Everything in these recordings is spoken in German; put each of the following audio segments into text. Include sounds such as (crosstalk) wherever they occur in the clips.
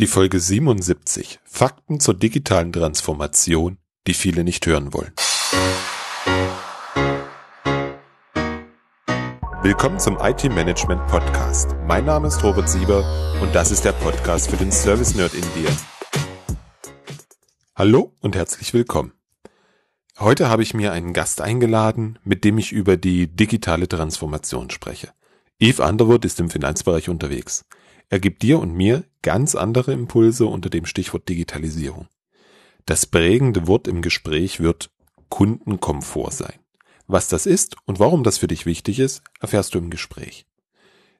Die Folge 77. Fakten zur digitalen Transformation, die viele nicht hören wollen. Willkommen zum IT Management Podcast. Mein Name ist Robert Sieber und das ist der Podcast für den Service Nerd in dir. Hallo und herzlich willkommen. Heute habe ich mir einen Gast eingeladen, mit dem ich über die digitale Transformation spreche. Eve Underwood ist im Finanzbereich unterwegs. Er gibt dir und mir ganz andere Impulse unter dem Stichwort Digitalisierung. Das prägende Wort im Gespräch wird Kundenkomfort sein. Was das ist und warum das für dich wichtig ist, erfährst du im Gespräch.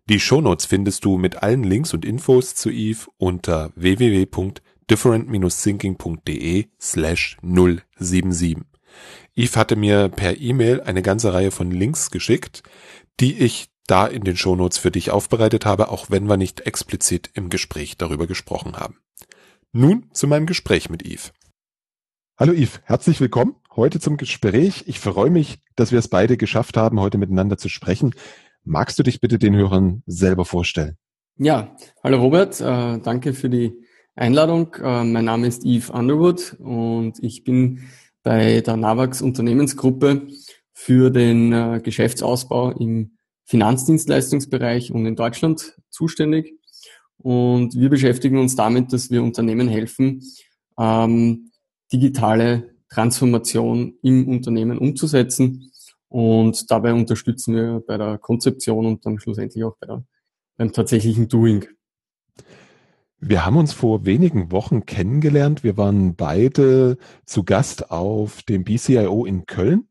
Die Shownotes findest du mit allen Links und Infos zu Eve unter www.different-thinking.de slash 077. Eve hatte mir per E-Mail eine ganze Reihe von Links geschickt, die ich da in den Shownotes für dich aufbereitet habe, auch wenn wir nicht explizit im Gespräch darüber gesprochen haben. Nun zu meinem Gespräch mit Yves. Hallo Yves, herzlich willkommen heute zum Gespräch. Ich freue mich, dass wir es beide geschafft haben, heute miteinander zu sprechen. Magst du dich bitte den Hörern selber vorstellen? Ja, hallo Robert, äh, danke für die Einladung. Äh, mein Name ist Yves Underwood und ich bin bei der NAVAX Unternehmensgruppe für den äh, Geschäftsausbau im Finanzdienstleistungsbereich und in Deutschland zuständig. Und wir beschäftigen uns damit, dass wir Unternehmen helfen, ähm, digitale Transformation im Unternehmen umzusetzen. Und dabei unterstützen wir bei der Konzeption und dann schlussendlich auch bei der, beim tatsächlichen Doing. Wir haben uns vor wenigen Wochen kennengelernt. Wir waren beide zu Gast auf dem BCIO in Köln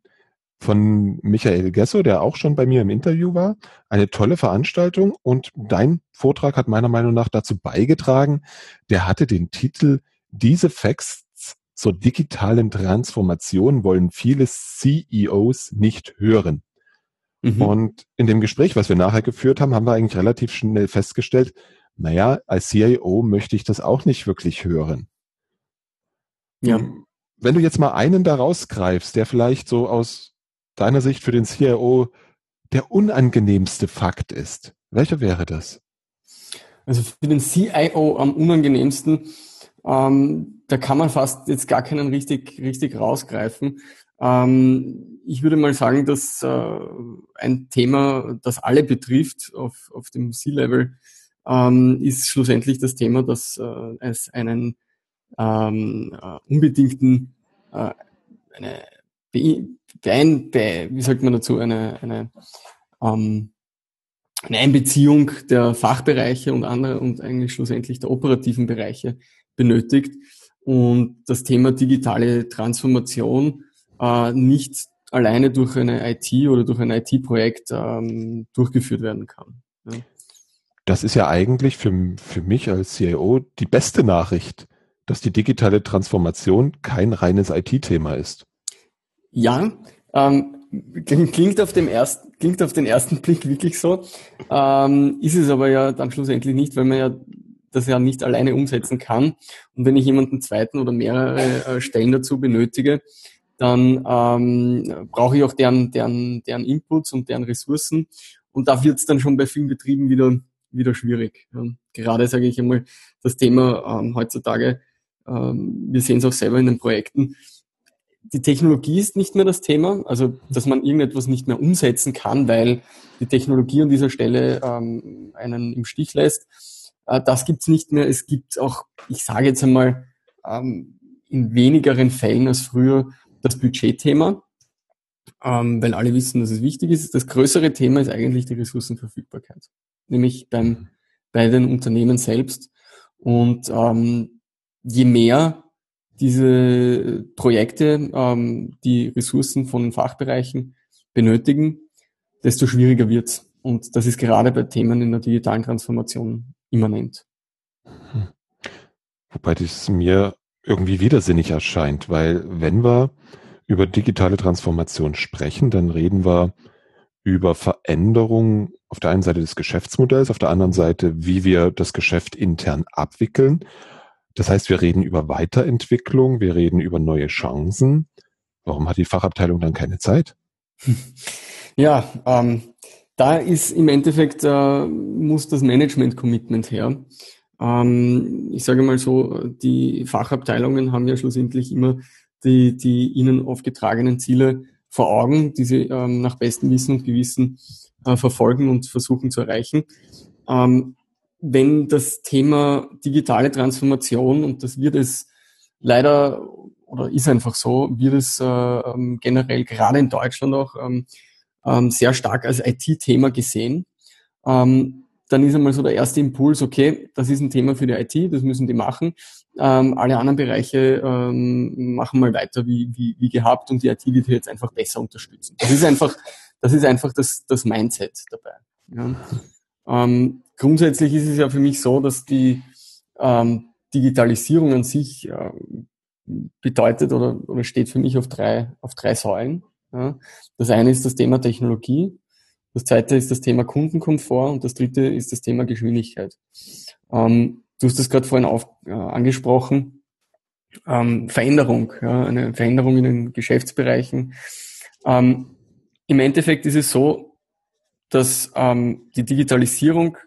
von Michael Gesso, der auch schon bei mir im Interview war. Eine tolle Veranstaltung und dein Vortrag hat meiner Meinung nach dazu beigetragen. Der hatte den Titel Diese Facts zur digitalen Transformation wollen viele CEOs nicht hören. Mhm. Und in dem Gespräch, was wir nachher geführt haben, haben wir eigentlich relativ schnell festgestellt, naja, als CIO möchte ich das auch nicht wirklich hören. Ja. Wenn du jetzt mal einen da rausgreifst, der vielleicht so aus deiner Sicht für den CIO der unangenehmste Fakt ist? Welcher wäre das? Also für den CIO am unangenehmsten, ähm, da kann man fast jetzt gar keinen richtig, richtig rausgreifen. Ähm, ich würde mal sagen, dass äh, ein Thema, das alle betrifft auf, auf dem C-Level, ähm, ist schlussendlich das Thema, dass äh, es einen ähm, äh, unbedingten, äh, eine Bein, wie sagt man dazu, eine, eine, ähm, eine Einbeziehung der Fachbereiche und andere und eigentlich schlussendlich der operativen Bereiche benötigt und das Thema digitale Transformation äh, nicht alleine durch eine IT oder durch ein IT-Projekt ähm, durchgeführt werden kann. Ja. Das ist ja eigentlich für, für mich als CIO die beste Nachricht, dass die digitale Transformation kein reines IT-Thema ist. Ja, ähm, klingt auf dem ersten, klingt auf den ersten (laughs) Blick wirklich so, ähm, ist es aber ja dann schlussendlich nicht, weil man ja das ja nicht alleine umsetzen kann. Und wenn ich jemanden zweiten oder mehrere äh, Stellen dazu benötige, dann ähm, brauche ich auch deren, deren, deren Inputs und deren Ressourcen. Und da wird es dann schon bei vielen Betrieben wieder, wieder schwierig. Ja. Gerade sage ich einmal, das Thema ähm, heutzutage, ähm, wir sehen es auch selber in den Projekten, die Technologie ist nicht mehr das Thema, also dass man irgendetwas nicht mehr umsetzen kann, weil die Technologie an dieser Stelle ähm, einen im Stich lässt. Äh, das gibt's nicht mehr. Es gibt auch, ich sage jetzt einmal, ähm, in wenigeren Fällen als früher das Budgetthema, ähm, weil alle wissen, dass es wichtig ist. Das größere Thema ist eigentlich die Ressourcenverfügbarkeit, nämlich beim, bei den Unternehmen selbst. Und ähm, je mehr diese Projekte ähm, die Ressourcen von Fachbereichen benötigen, desto schwieriger wird's. Und das ist gerade bei Themen in der digitalen Transformation immanent. Hm. Wobei das mir irgendwie widersinnig erscheint, weil wenn wir über digitale Transformation sprechen, dann reden wir über Veränderungen auf der einen Seite des Geschäftsmodells, auf der anderen Seite, wie wir das Geschäft intern abwickeln das heißt, wir reden über Weiterentwicklung, wir reden über neue Chancen. Warum hat die Fachabteilung dann keine Zeit? (laughs) Ja, ähm, da ist im Endeffekt, äh, muss das Management-Commitment her. Ähm, ich sage mal so, die Fachabteilungen haben ja schlussendlich immer die, die ihnen aufgetragenen Ziele vor Augen, die sie ähm, nach bestem Wissen und Gewissen äh, verfolgen und versuchen zu erreichen. Ähm, wenn das Thema digitale Transformation, und das wird es leider oder ist einfach so, wird es äh, ähm, generell gerade in Deutschland auch ähm, ähm, sehr stark als IT-Thema gesehen. Ähm, dann ist einmal so der erste Impuls, okay, das ist ein Thema für die IT, das müssen die machen. Ähm, alle anderen Bereiche ähm, machen mal weiter wie, wie, wie gehabt und die IT wird hier jetzt einfach besser unterstützen. Das ist einfach, das ist einfach das, das Mindset dabei. Ja. Grundsätzlich ist es ja für mich so, dass die ähm, Digitalisierung an sich äh, bedeutet oder, oder steht für mich auf drei, auf drei Säulen. Ja. Das eine ist das Thema Technologie, das zweite ist das Thema Kundenkomfort und das dritte ist das Thema Geschwindigkeit. Ähm, du hast das gerade vorhin auf, äh, angesprochen. Ähm, Veränderung, ja, eine Veränderung in den Geschäftsbereichen. Ähm, Im Endeffekt ist es so, dass ähm, die Digitalisierung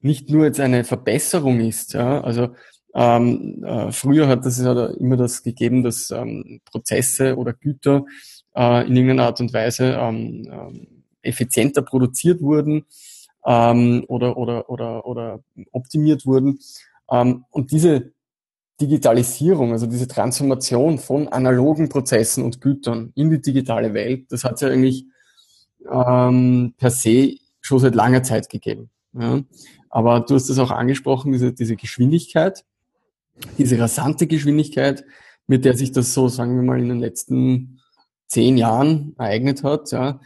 nicht nur jetzt eine Verbesserung ist. Ja, also ähm, äh, früher hat es ja immer das gegeben, dass ähm, Prozesse oder Güter äh, in irgendeiner Art und Weise ähm, ähm effizienter produziert wurden ähm, oder, oder, oder, oder optimiert wurden. Ähm, und diese Digitalisierung, also diese Transformation von analogen Prozessen und Gütern in die digitale Welt, das hat es ja eigentlich ähm, per se schon seit langer Zeit gegeben. Ja. Aber du hast es auch angesprochen, diese, diese Geschwindigkeit, diese rasante Geschwindigkeit, mit der sich das so, sagen wir mal, in den letzten zehn Jahren ereignet hat, ja,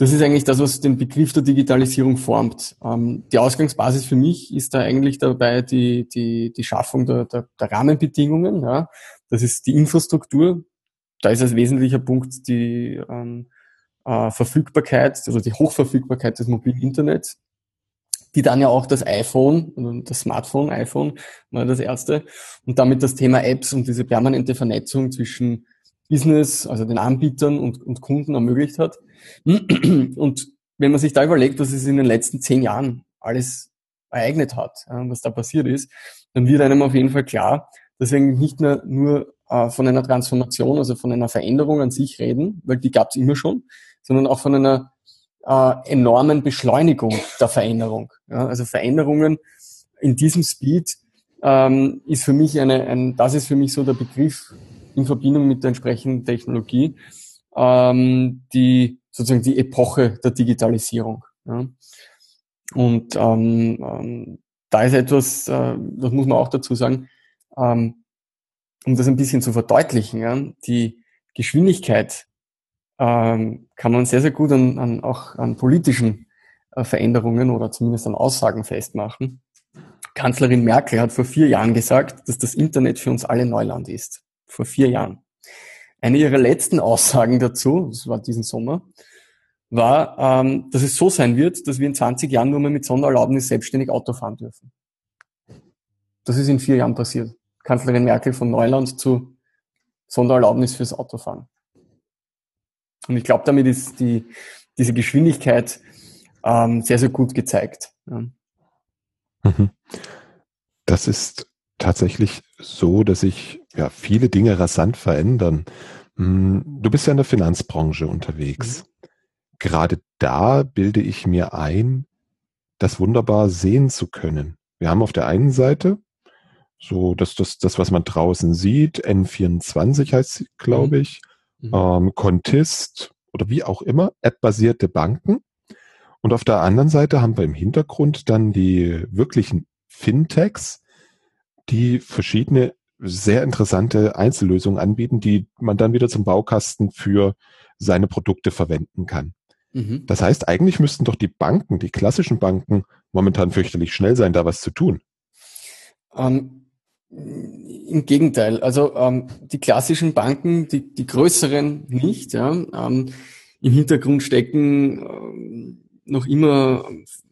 das ist eigentlich das, was den Begriff der Digitalisierung formt. Ähm, die Ausgangsbasis für mich ist da eigentlich dabei die, die, die Schaffung der, der, der Rahmenbedingungen. Ja. Das ist die Infrastruktur. Da ist als wesentlicher Punkt die ähm, äh, Verfügbarkeit, also die Hochverfügbarkeit des mobilen Internets, die dann ja auch das iPhone, das Smartphone, iPhone war das erste, und damit das Thema Apps und diese permanente Vernetzung zwischen Business, also den Anbietern und, und Kunden ermöglicht hat. Und wenn man sich da überlegt, was es in den letzten zehn Jahren alles ereignet hat, was da passiert ist, dann wird einem auf jeden Fall klar, dass wir nicht mehr nur äh, von einer Transformation, also von einer Veränderung an sich reden, weil die gab es immer schon, sondern auch von einer äh, enormen Beschleunigung der Veränderung. Ja, also Veränderungen in diesem Speed ähm, ist für mich eine, ein, das ist für mich so der Begriff, in Verbindung mit der entsprechenden Technologie ähm, die sozusagen die Epoche der Digitalisierung. Ja. Und ähm, ähm, da ist etwas, äh, das muss man auch dazu sagen, ähm, um das ein bisschen zu verdeutlichen, ja, die Geschwindigkeit ähm, kann man sehr, sehr gut an, an auch an politischen äh, Veränderungen oder zumindest an Aussagen festmachen. Kanzlerin Merkel hat vor vier Jahren gesagt, dass das Internet für uns alle Neuland ist vor vier Jahren. Eine ihrer letzten (laughs) Aussagen dazu, das war diesen Sommer, war, ähm, dass es so sein wird, dass wir in 20 Jahren nur mehr mit Sondererlaubnis selbstständig Auto fahren dürfen. Das ist in vier Jahren passiert. Kanzlerin Merkel von Neuland zu Sondererlaubnis fürs Autofahren. Und ich glaube, damit ist die, diese Geschwindigkeit ähm, sehr, sehr gut gezeigt. Ja. Mhm. Das ist tatsächlich so, dass sich ja viele Dinge rasant verändern. Hm, du bist ja in der Finanzbranche unterwegs. Mhm. Gerade da bilde ich mir ein, das wunderbar sehen zu können. Wir haben auf der einen Seite so dass das, das, was man draußen sieht, N24 heißt sie, glaube mhm. ich, mhm. ähm, Contist oder wie auch immer, App-basierte Banken. Und auf der anderen Seite haben wir im Hintergrund dann die wirklichen Fintechs, die verschiedene sehr interessante Einzellösungen anbieten, die man dann wieder zum Baukasten für seine Produkte verwenden kann. Mhm. Das heißt, eigentlich müssten doch die Banken, die klassischen Banken, momentan fürchterlich schnell sein, da was zu tun. Ähm, Im Gegenteil, also ähm, die klassischen Banken, die, die größeren nicht, ja, ähm, im Hintergrund stecken ähm, noch immer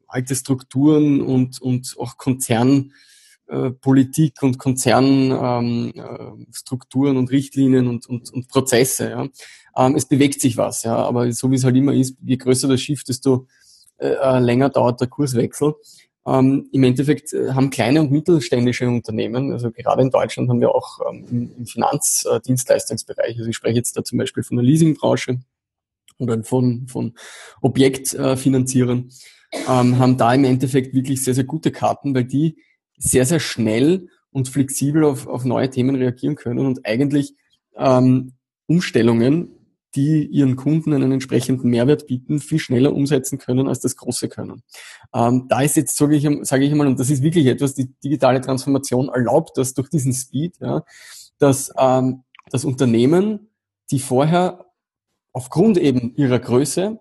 alte Strukturen und, und auch Konzern äh, und Konzernstrukturen ähm, äh, und Richtlinien und, und, und Prozesse. Ja. Ähm, es bewegt sich was, ja, aber so wie es halt immer ist, je größer das Schiff, desto äh, äh länger dauert der Kurswechsel. Ähm, im Endeffekt äh, haben kleine und mittelständische Unternehmen, also gerade in Deutschland haben wir auch ähm, im, im Finanzdienstleistungsbereich, also ich spreche jetzt da zum Beispiel von der Leasingbranche oder von, von Objektfinanzierern, ähm, haben da im Endeffekt wirklich sehr, sehr gute Karten, weil die sehr, sehr schnell und flexibel auf, auf neue Themen reagieren können und eigentlich ähm, Umstellungen, die ihren Kunden einen entsprechenden Mehrwert bieten, viel schneller umsetzen können, als das große können. Ähm, da ist jetzt, sage ich, sage ich einmal, und das ist wirklich etwas, die digitale Transformation erlaubt das durch diesen Speed, ja, dass ähm, das Unternehmen, die vorher aufgrund eben ihrer Größe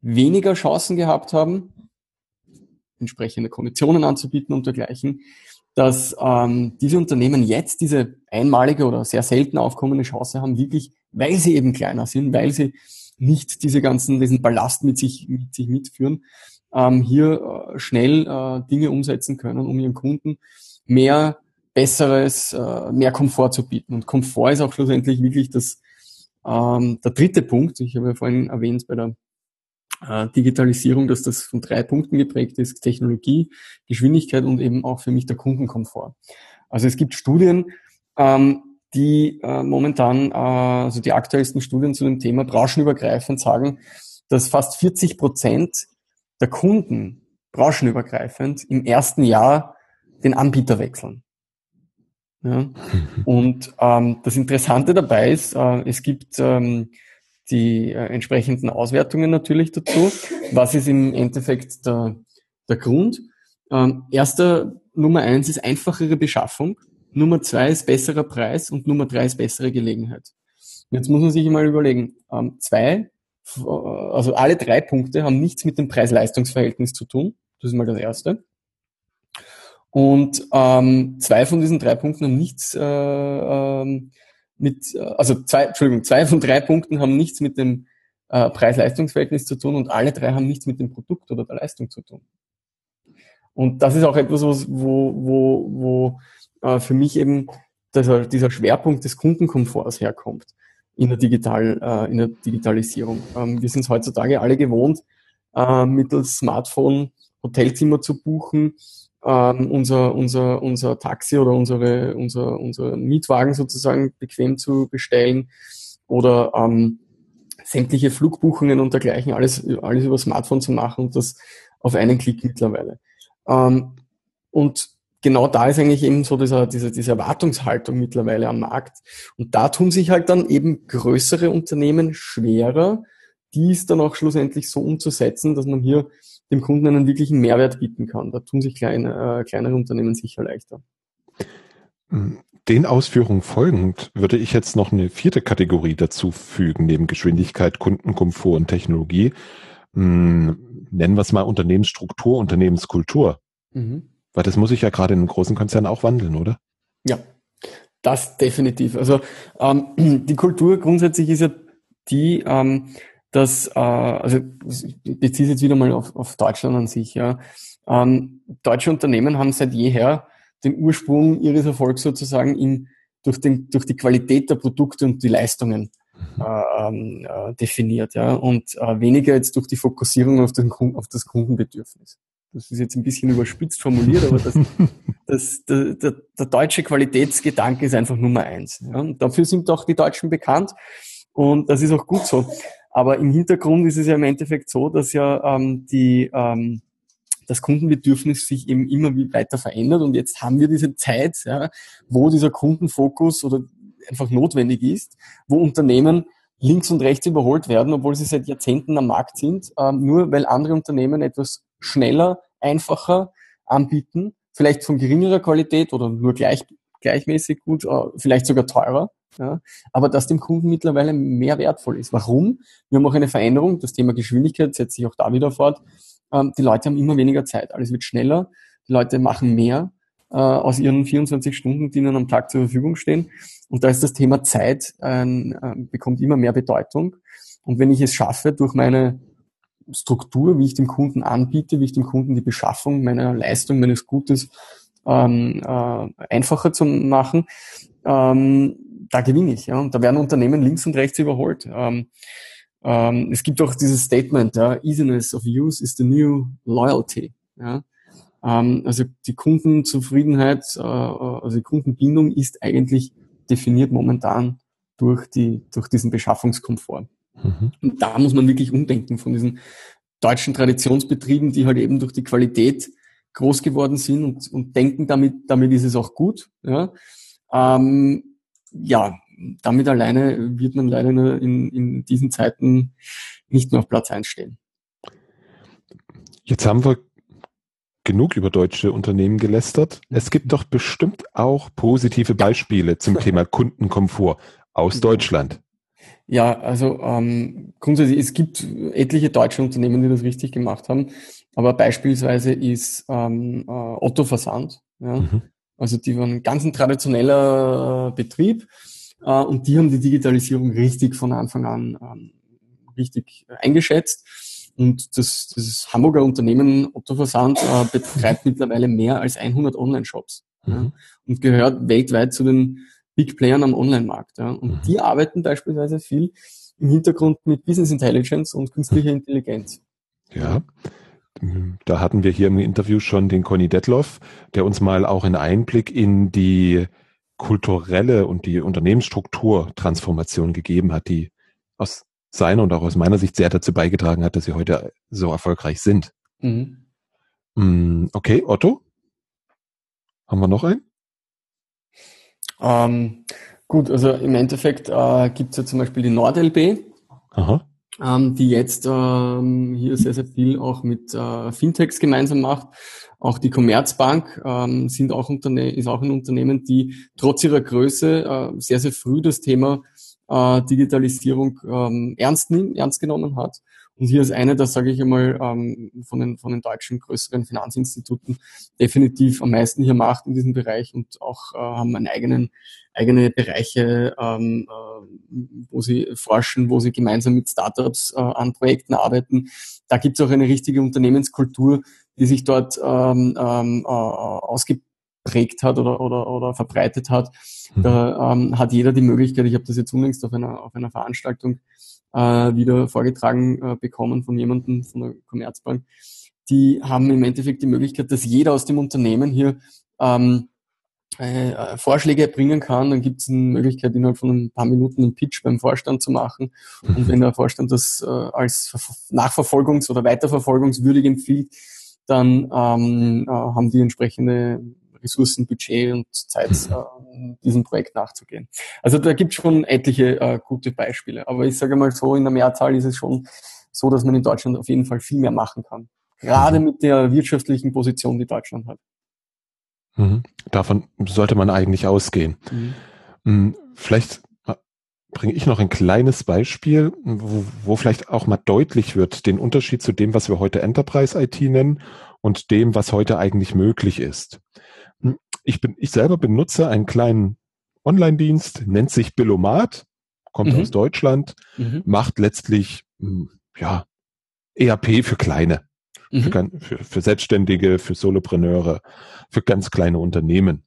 weniger Chancen gehabt haben, entsprechende Konditionen anzubieten und dergleichen, dass ähm, diese Unternehmen jetzt diese einmalige oder sehr selten aufkommende Chance haben, wirklich, weil sie eben kleiner sind, weil sie nicht diese ganzen, diesen Ballast mit sich, mit sich mitführen, ähm, hier äh, schnell äh, Dinge umsetzen können, um ihren Kunden mehr Besseres, äh, mehr Komfort zu bieten. Und Komfort ist auch schlussendlich wirklich das, ähm, der dritte Punkt. Ich habe ja vorhin erwähnt bei der äh, Digitalisierung, dass das von drei Punkten geprägt ist, Technologie, Geschwindigkeit und eben auch für mich der Kundenkomfort. Also es gibt Studien, ähm, die äh, momentan, äh, also die aktuellsten Studien zu dem Thema branchenübergreifend sagen, dass fast 40 Prozent der Kunden branchenübergreifend im ersten Jahr den Anbieter wechseln. Ja? Und ähm, das Interessante dabei ist, äh, es gibt ähm, die äh, entsprechenden Auswertungen natürlich dazu. Was ist im Endeffekt der, der Grund? Ähm, erster Nummer eins ist einfachere Beschaffung. Nummer zwei ist besserer Preis und Nummer drei ist bessere Gelegenheit. Jetzt muss man sich mal überlegen, ähm, zwei, äh, also alle drei Punkte haben nichts mit dem Preis-Leistungs-Verhältnis zu tun. Das ist mal das erste. Und ähm, zwei von diesen drei Punkten haben nichts äh, ähm, mit, äh, also zwei, Entschuldigung, zwei von drei Punkten haben nichts mit dem äh, Preis-Leistungs-Verhältnis zu tun und alle drei haben nichts mit dem Produkt oder der Leistung zu tun. Und das ist auch etwas, wo, wo, wo äh, für mich eben dieser, dieser Schwerpunkt des Kundenkomforts herkommt in der, Digital, äh, in der Digitalisierung. Ähm, wir sind es heutzutage alle gewohnt, äh, mittels Smartphone Hotelzimmer zu buchen, ähm, unser, unser, unser Taxi oder unsere, unser, unser Mietwagen sozusagen bequem zu bestellen oder ähm, sämtliche Flugbuchungen und dergleichen, alles, alles über Smartphone zu machen und das auf einen Klick mittlerweile. Ähm, und genau da ist eigentlich eben so dieser, diese, diese Erwartungshaltung mittlerweile am Markt. Und da tun sich halt dann eben größere Unternehmen schwerer, dies dann auch schlussendlich so umzusetzen, dass man hier dem Kunden einen wirklichen Mehrwert bieten kann. Da tun sich kleine, äh, kleinere Unternehmen sicher leichter. Den Ausführungen folgend würde ich jetzt noch eine vierte Kategorie dazu fügen, neben Geschwindigkeit, Kundenkomfort und Technologie. Hm, nennen wir es mal Unternehmensstruktur, Unternehmenskultur. Mhm. Weil das muss sich ja gerade in einem großen Konzern auch wandeln, oder? Ja, das definitiv. Also ähm, (clears throat) die Kultur grundsätzlich ist ja die, ähm, dass, äh, also ich beziehe es jetzt wieder mal auf, auf Deutschland an sich, ja. Ähm, deutsche Unternehmen haben seit jeher den Ursprung ihres Erfolgs sozusagen in, durch, den, durch die Qualität der Produkte und die Leistungen mhm. äh, ähm, äh, definiert, ja, und äh, weniger jetzt durch die Fokussierung auf, den, auf das Kundenbedürfnis. Das ist jetzt ein bisschen überspitzt formuliert, aber das, (laughs) das, der, der, der deutsche Qualitätsgedanke ist einfach Nummer eins. Ja. Und dafür sind auch die Deutschen bekannt und das ist auch gut so. Aber im Hintergrund ist es ja im Endeffekt so, dass ja ähm, die, ähm, das Kundenbedürfnis sich eben immer weiter verändert und jetzt haben wir diese Zeit, ja, wo dieser Kundenfokus oder einfach notwendig ist, wo Unternehmen links und rechts überholt werden, obwohl sie seit Jahrzehnten am Markt sind, ähm, nur weil andere Unternehmen etwas schneller, einfacher anbieten, vielleicht von geringerer Qualität oder nur gleich, gleichmäßig gut, äh, vielleicht sogar teurer ja, aber dass dem Kunden mittlerweile mehr wertvoll ist. Warum? Wir haben auch eine Veränderung, das Thema Geschwindigkeit setzt sich auch da wieder fort. Ähm, die Leute haben immer weniger Zeit, alles wird schneller, die Leute machen mehr äh, aus ihren 24 Stunden, die ihnen am Tag zur Verfügung stehen. Und da ist das Thema Zeit, äh, bekommt immer mehr Bedeutung. Und wenn ich es schaffe, durch meine Struktur, wie ich dem Kunden anbiete, wie ich dem Kunden die Beschaffung meiner Leistung, meines Gutes ähm, äh, einfacher zu machen, ähm, da gewinne ich. Ja? Und da werden Unternehmen links und rechts überholt. Ähm, ähm, es gibt auch dieses Statement, ja, Easiness of Use is the new loyalty. Ja? Ähm, also die Kundenzufriedenheit, äh, also die Kundenbindung ist eigentlich definiert momentan durch die, durch diesen Beschaffungskomfort. Mhm. Und da muss man wirklich umdenken von diesen deutschen Traditionsbetrieben, die halt eben durch die Qualität groß geworden sind und, und denken, damit, damit ist es auch gut. Ja, ähm, ja damit alleine wird man leider in, in diesen Zeiten nicht mehr auf Platz 1 stehen. Jetzt haben wir genug über deutsche Unternehmen gelästert. Es gibt doch bestimmt auch positive Beispiele zum Thema Kundenkomfort aus Deutschland. Ja, also ähm, grundsätzlich, es gibt etliche deutsche Unternehmen, die das richtig gemacht haben. Aber beispielsweise ist ähm, äh, Otto Versand. Ja? Mhm. Also die waren ein ganz ein traditioneller äh, Betrieb äh, und die haben die Digitalisierung richtig von Anfang an ähm, richtig eingeschätzt. Und das, das Hamburger Unternehmen Otto Versand äh, betreibt mittlerweile mehr als 100 Online-Shops mhm. ja, und gehört weltweit zu den Big Playern am Online-Markt. Ja. Und mhm. die arbeiten beispielsweise viel im Hintergrund mit Business Intelligence und künstlicher Intelligenz. Ja, da hatten wir hier im Interview schon den Conny Detloff, der uns mal auch einen Einblick in die kulturelle und die Unternehmensstruktur Transformation gegeben hat, die aus seiner und auch aus meiner Sicht sehr dazu beigetragen hat, dass sie heute so erfolgreich sind. Mhm. Mm, okay, Otto? Haben wir noch einen? Ähm, gut, also im Endeffekt äh, gibt es ja zum Beispiel die NordLB. Ähm, die jetzt ähm, hier sehr, sehr viel auch mit äh, Fintechs gemeinsam macht. Auch die Commerzbank ähm, sind auch Unterne ist auch ein Unternehmen, die trotz ihrer Größe äh, sehr, sehr früh das Thema äh, Digitalisierung ähm, ernst, ernst genommen hat. Und hier ist eine, das sage ich einmal, ähm, von, den, von den deutschen größeren Finanzinstituten definitiv am meisten hier macht in diesem Bereich und auch äh, haben einen eigenen, eigene Bereiche, ähm, äh, wo sie forschen, wo sie gemeinsam mit Startups äh, an Projekten arbeiten. Da gibt es auch eine richtige Unternehmenskultur, die sich dort ähm, ähm, äh, ausgeprägt hat oder, oder, oder verbreitet hat. Mhm. Da ähm, hat jeder die Möglichkeit, ich habe das jetzt unlängst auf einer, auf einer Veranstaltung äh, wieder vorgetragen äh, bekommen von jemandem von der Commerzbank. Die haben im Endeffekt die Möglichkeit, dass jeder aus dem Unternehmen hier ähm, äh, Vorschläge bringen kann, dann gibt es eine Möglichkeit, innerhalb von ein paar Minuten einen Pitch beim Vorstand zu machen. Und wenn der Vorstand das äh, als nachverfolgungs- oder weiterverfolgungswürdig empfiehlt, dann ähm, äh, haben die entsprechende Ressourcen, Budget und Zeit, äh, diesem Projekt nachzugehen. Also da gibt es schon etliche äh, gute Beispiele. Aber ich sage mal so, in der Mehrzahl ist es schon so, dass man in Deutschland auf jeden Fall viel mehr machen kann. Gerade mhm. mit der wirtschaftlichen Position, die Deutschland hat. Mhm. Davon sollte man eigentlich ausgehen. Mhm. mhm. Vielleicht bringe ich noch ein kleines Beispiel, wo, wo vielleicht auch mal deutlich wird, den Unterschied zu dem, was wir heute Enterprise IT nennen und dem, was heute eigentlich möglich ist. Ich bin, ich selber benutze einen kleinen Online-Dienst, nennt sich Billomat, kommt mhm. aus Deutschland, mhm. macht letztlich, hm, ja, ERP für kleine, mhm. für, für, für, Selbstständige, für Solopreneure, für ganz kleine Unternehmen.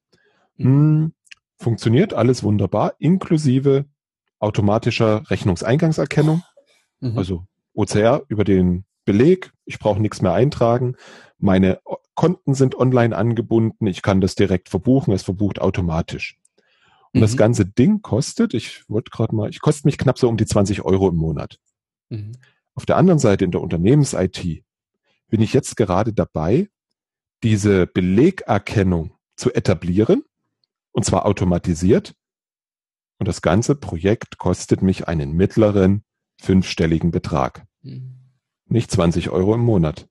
Mhm. Hm, funktioniert alles wunderbar, inklusive automatischer Rechnungseingangserkennung, mhm. also OCR über den Beleg. Ich brauche nichts mehr eintragen. Meine Konten sind online angebunden. Ich kann das direkt verbuchen. Es verbucht automatisch. Und mhm. das ganze Ding kostet, ich wollte gerade mal, ich kostet mich knapp so um die 20 Euro im Monat. Mhm. Auf der anderen Seite in der Unternehmens-IT bin ich jetzt gerade dabei, diese Belegerkennung zu etablieren. Und zwar automatisiert. Und das ganze Projekt kostet mich einen mittleren fünfstelligen Betrag. Mhm. Nicht 20 Euro im Monat.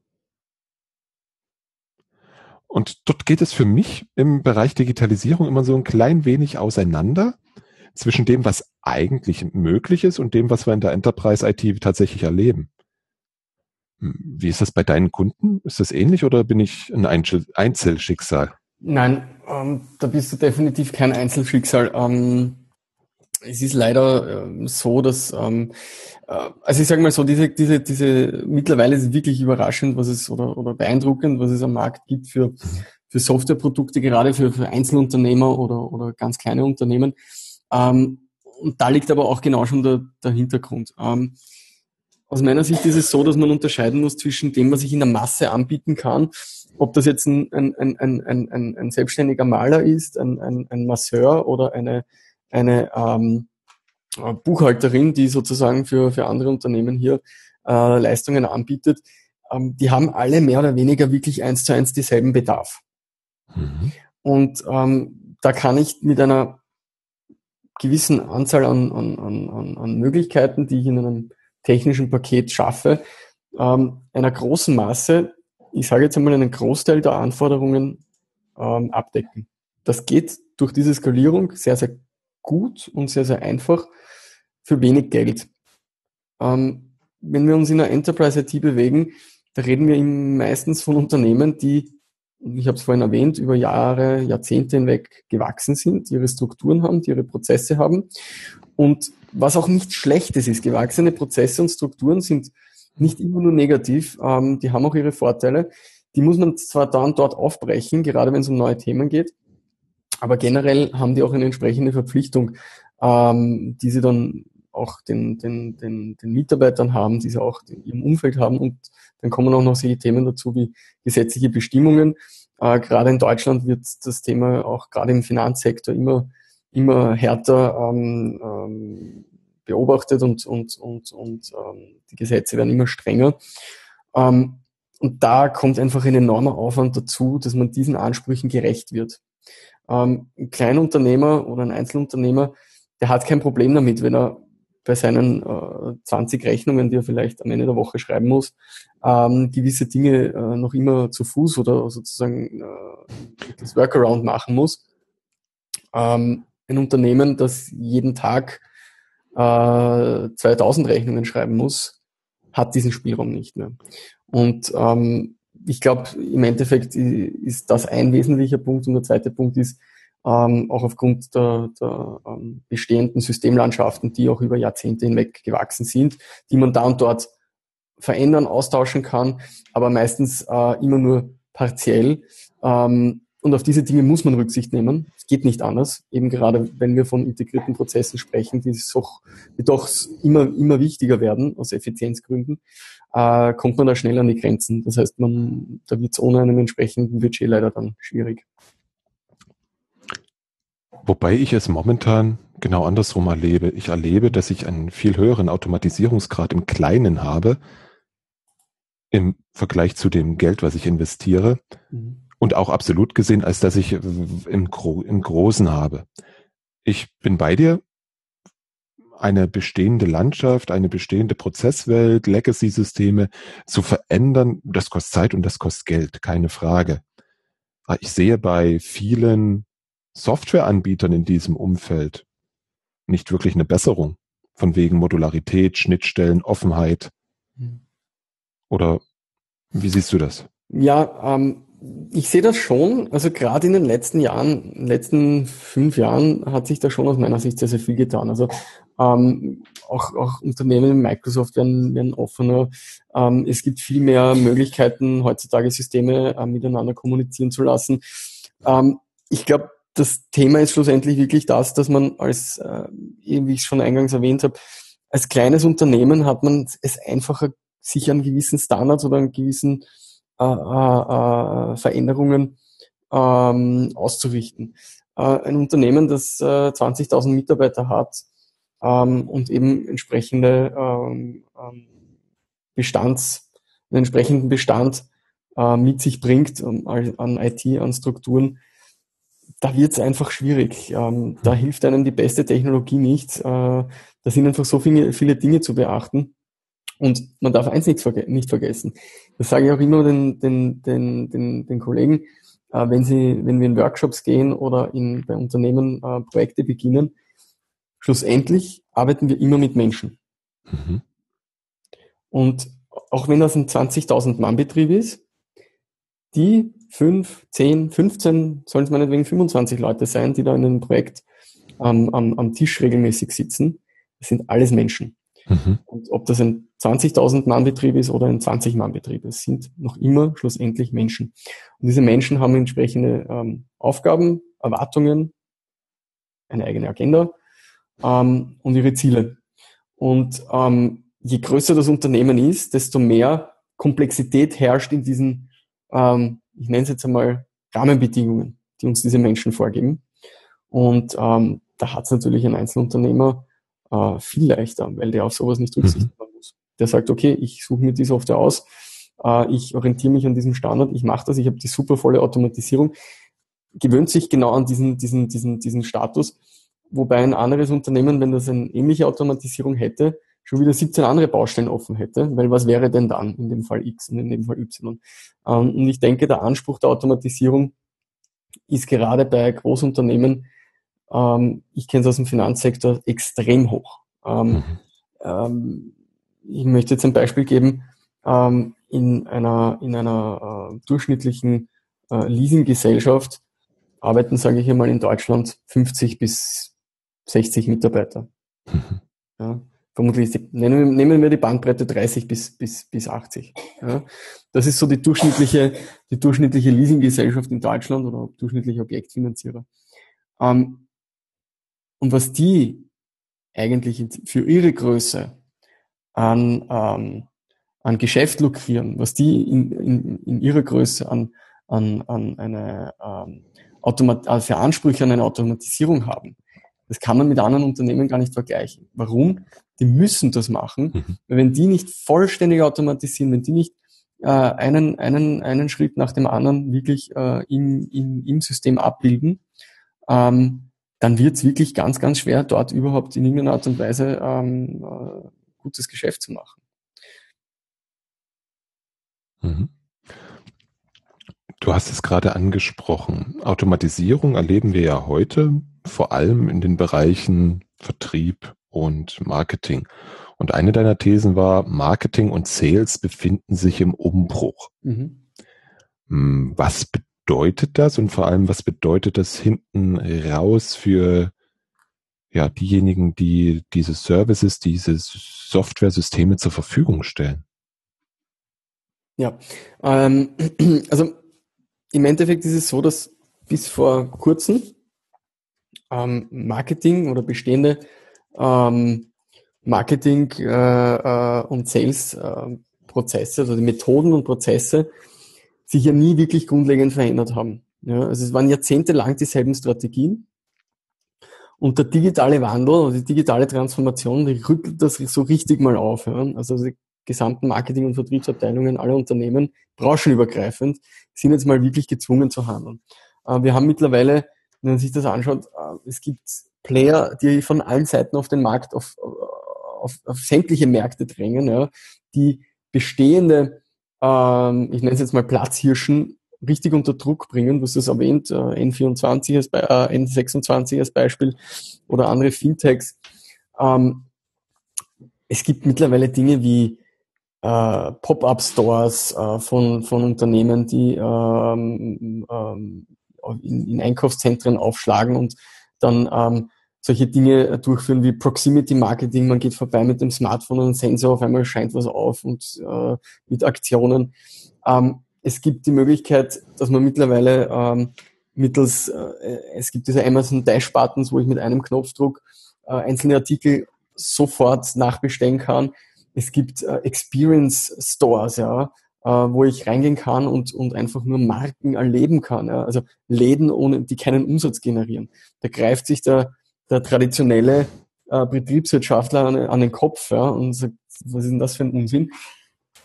Und dort geht es für mich im Bereich Digitalisierung immer so ein klein wenig auseinander zwischen dem, was eigentlich möglich ist und dem, was wir in der Enterprise IT tatsächlich erleben. Hm, wie ist das bei deinen Kunden? Ist das ähnlich oder bin ich ein Einzelschicksal? Nein, ähm, da bist du definitiv kein Einzelschicksal. Ähm, es ist leider ähm, so, dass, ähm, äh, also ich sage mal so, diese, diese, diese, mittlerweile ist es wirklich überraschend, was es oder, oder beeindruckend, was es am Markt gibt für, für Softwareprodukte, gerade für, für Einzelunternehmer oder, oder ganz kleine Unternehmen. Ähm, und da liegt aber auch genau schon der, der Hintergrund. Ähm, aus meiner Sicht ist es so, dass man unterscheiden muss zwischen dem, was ich in der Masse anbieten kann, ob das jetzt ein, ein, ein, ein, ein, ein selbstständiger Maler ist, ein, ein, ein Masseur oder eine, eine ähm, Buchhalterin, die sozusagen für, für andere Unternehmen hier äh, Leistungen anbietet, ähm, die haben alle mehr oder weniger wirklich eins zu eins dieselben Bedarf. Mhm. Und ähm, da kann ich mit einer gewissen Anzahl an, an, an, an Möglichkeiten, die ich in einem technischen Paket schaffe, ähm, einer großen Masse, ich sage jetzt einmal einen Großteil der Anforderungen ähm, abdecken. Das geht durch diese Skalierung sehr, sehr gut und sehr, sehr einfach für wenig Geld. Ähm, wenn wir uns in der Enterprise IT bewegen, da reden wir meistens von Unternehmen, die, ich habe es vorhin erwähnt, über Jahre, Jahrzehnte hinweg gewachsen sind, ihre Strukturen haben, ihre Prozesse haben. Und was auch nichts Schlechtes ist, gewachsene Prozesse und Strukturen sind nicht immer nur negativ, ähm, die haben auch ihre Vorteile. Die muss man zwar da und dort aufbrechen, gerade wenn es um neue Themen geht, aber generell haben die auch eine entsprechende Verpflichtung, ähm, die sie dann auch den, den, den, den Mitarbeitern haben, die sie auch in ihrem Umfeld haben. Und dann kommen auch noch solche Themen dazu wie gesetzliche Bestimmungen. Äh, gerade in Deutschland wird das Thema auch gerade im Finanzsektor immer, immer härter ähm, ähm, beobachtet und, und, und, und ähm, die Gesetze werden immer strenger. Ähm, und da kommt einfach ein enormer Aufwand dazu, dass man diesen Ansprüchen gerecht wird. Ähm, ein Kleinunternehmer oder ein Einzelunternehmer, der hat kein Problem damit, wenn er bei seinen äh, 20 Rechnungen, die er vielleicht am Ende der Woche schreiben muss, ähm, gewisse Dinge äh, noch immer zu Fuß oder sozusagen äh, das Workaround machen muss. Ähm, ein Unternehmen, das jeden Tag äh, 2000 Rechnungen schreiben muss, hat diesen Spielraum nicht mehr. Und ähm, ich glaube, im Endeffekt ist das ein wesentlicher Punkt. Und der zweite Punkt ist, ähm, auch aufgrund der, der ähm, bestehenden Systemlandschaften, die auch über Jahrzehnte hinweg gewachsen sind, die man da und dort verändern, austauschen kann, aber meistens äh, immer nur partiell. Ähm, und auf diese Dinge muss man Rücksicht nehmen. Es geht nicht anders. Eben gerade, wenn wir von integrierten Prozessen sprechen, die, doch, immer, immer wichtiger werden aus Effizienzgründen, äh, kommt man da schnell an die Grenzen. Das heißt, man, da wird es ohne einen entsprechenden Budget leider dann schwierig. Wobei ich es momentan genau andersrum erlebe. Ich erlebe, dass ich einen viel höheren Automatisierungsgrad im Kleinen habe im Vergleich zu dem Geld, was ich investiere. Mhm. Und auch absolut gesehen, als dass ich im, Gro im Großen habe. Ich bin bei dir. Eine bestehende Landschaft, eine bestehende Prozesswelt, Legacy-Systeme zu verändern, das kostet Zeit und das kostet Geld, keine Frage. Ich sehe bei vielen Softwareanbietern in diesem Umfeld nicht wirklich eine Besserung. Von wegen Modularität, Schnittstellen, Offenheit. Hm. Oder wie siehst du das? Ja, ähm, ich sehe das schon. Also gerade in den letzten Jahren, letzten fünf Jahren hat sich da schon aus meiner Sicht sehr, sehr viel getan. Also ähm, auch, auch Unternehmen wie Microsoft werden, werden offener. Ähm, es gibt viel mehr Möglichkeiten, heutzutage Systeme äh, miteinander kommunizieren zu lassen. Ähm, ich glaube, das Thema ist schlussendlich wirklich das, dass man als, äh, wie ich schon eingangs erwähnt habe, als kleines Unternehmen hat man es einfacher, sich an gewissen Standards oder an gewissen äh, äh, äh Veränderungen ähm, auszurichten. Äh, ein Unternehmen, das äh, 20.000 Mitarbeiter hat ähm, und eben entsprechende ähm, ähm Bestands, einen entsprechenden Bestand äh, mit sich bringt um, an IT, an Strukturen, da wird es einfach schwierig. Ähm, da hilft einem die beste Technologie nicht. Äh, da sind einfach so viele, viele Dinge zu beachten. Und man darf eins nicht, verge nicht vergessen. Das sage ich auch immer den, den, den, den, den Kollegen, äh, wenn, sie, wenn wir in Workshops gehen oder in, bei Unternehmen äh, Projekte beginnen. Schlussendlich arbeiten wir immer mit Menschen. Mhm. Und auch wenn das ein 20.000 Mann Betrieb ist, die fünf, zehn, 15, sollen es meinetwegen 25 Leute sein, die da in einem Projekt ähm, am, am Tisch regelmäßig sitzen. Das sind alles Menschen. Mhm. Und ob das ein 20.000 Mann Betrieb ist oder ein 20 Mann Betrieb, es sind noch immer schlussendlich Menschen. Und diese Menschen haben entsprechende ähm, Aufgaben, Erwartungen, eine eigene Agenda ähm, und ihre Ziele. Und ähm, je größer das Unternehmen ist, desto mehr Komplexität herrscht in diesen, ähm, ich nenne es jetzt einmal Rahmenbedingungen, die uns diese Menschen vorgeben. Und ähm, da hat es natürlich ein Einzelunternehmer äh, viel leichter, weil der auf sowas nicht Rücksicht mhm. Der sagt, okay, ich suche mir die Software aus, äh, ich orientiere mich an diesem Standard, ich mache das, ich habe die super volle Automatisierung, gewöhnt sich genau an diesen, diesen, diesen, diesen Status, wobei ein anderes Unternehmen, wenn das eine ähnliche Automatisierung hätte, schon wieder 17 andere Baustellen offen hätte, weil was wäre denn dann in dem Fall X und in dem Fall Y? Ähm, und ich denke, der Anspruch der Automatisierung ist gerade bei Großunternehmen, ähm, ich kenne es aus dem Finanzsektor, extrem hoch. Ähm, mhm. Ich möchte jetzt ein Beispiel geben, in einer, in einer äh, durchschnittlichen äh, Leasinggesellschaft arbeiten, sage ich einmal, in Deutschland 50 bis 60 Mitarbeiter. Mhm. Ja vermutlich die, nehmen, nehmen wir die Bandbreite 30 bis, bis, bis 80. Ja. Das ist so die durchschnittliche, die durchschnittliche Leasinggesellschaft in Deutschland oder durchschnittliche Objektfinanzierer. Ähm, und was die eigentlich für ihre Größe an, ähm, an Geschäft lukrieren, was die in, in, in ihrer Größe an, an, an eine ähm, Automat also für Ansprüche an eine Automatisierung haben, das kann man mit anderen Unternehmen gar nicht vergleichen. Warum? Die müssen das machen. Mhm. Weil wenn die nicht vollständig automatisieren, wenn die nicht äh, einen, einen, einen Schritt nach dem anderen wirklich äh, im, im, im System abbilden, ähm, dann wird es wirklich ganz, ganz schwer, dort überhaupt in irgendeiner Art und Weise ähm, äh, gutes Geschäft zu machen. Mhm. Du hast es gerade angesprochen. Automatisierung erleben wir ja heute vor allem in den Bereichen Vertrieb und Marketing. Und eine deiner Thesen war, Marketing und Sales befinden sich im Umbruch. Mhm. Hm, was bedeutet das und vor allem, was bedeutet das hinten raus für ja, diejenigen, die diese Services, diese Software-Systeme zur Verfügung stellen? Ja, ähm, (clears throat) also im Endeffekt ist es so, dass bis vor kurzem ähm, Marketing oder bestehende ähm, Marketing äh, äh, und Sales äh, Prozesse, also die Methoden und Prozesse sich ja nie wirklich grundlegend verändert haben. Ja, also es waren jahrzehntelang dieselben Strategien. Und der digitale Wandel oder die digitale Transformation, die rüttelt das so richtig mal auf. Ja. Also die gesamten Marketing- und Vertriebsabteilungen aller Unternehmen, branchenübergreifend, sind jetzt mal wirklich gezwungen zu handeln. Äh, wir haben mittlerweile, wenn man sich das anschaut, äh, es gibt Player, die von allen Seiten auf den Markt, auf, auf, auf sämtliche Märkte drängen, ja, die bestehende, ähm, ich nenne es jetzt mal Platzhirschen, richtig unter Druck bringen. Du hast es erwähnt, äh, N24 als, äh, N26 als Beispiel oder andere Fintechs. Ähm, es gibt mittlerweile Dinge wie äh, Pop-up-Stores äh, von, von Unternehmen, die ähm, ähm, in, in Einkaufszentren aufschlagen und dann ähm, solche Dinge durchführen wie Proximity Marketing. Man geht vorbei mit dem Smartphone und Sensor, auf einmal scheint was auf und äh, mit Aktionen. Ähm, es gibt die Möglichkeit, dass man mittlerweile ähm, mittels, äh, es gibt diese Amazon Dash Buttons, wo ich mit einem Knopfdruck äh, einzelne Artikel sofort nachbestellen kann es gibt äh, Experience Stores, ja, äh, wo ich reingehen kann und, und einfach nur Marken erleben kann. Ja. Also Läden, ohne, die keinen Umsatz generieren. Da greift sich der, der traditionelle äh, Betriebswirtschaftler an, an den Kopf ja, und sagt, was ist denn das für ein Unsinn?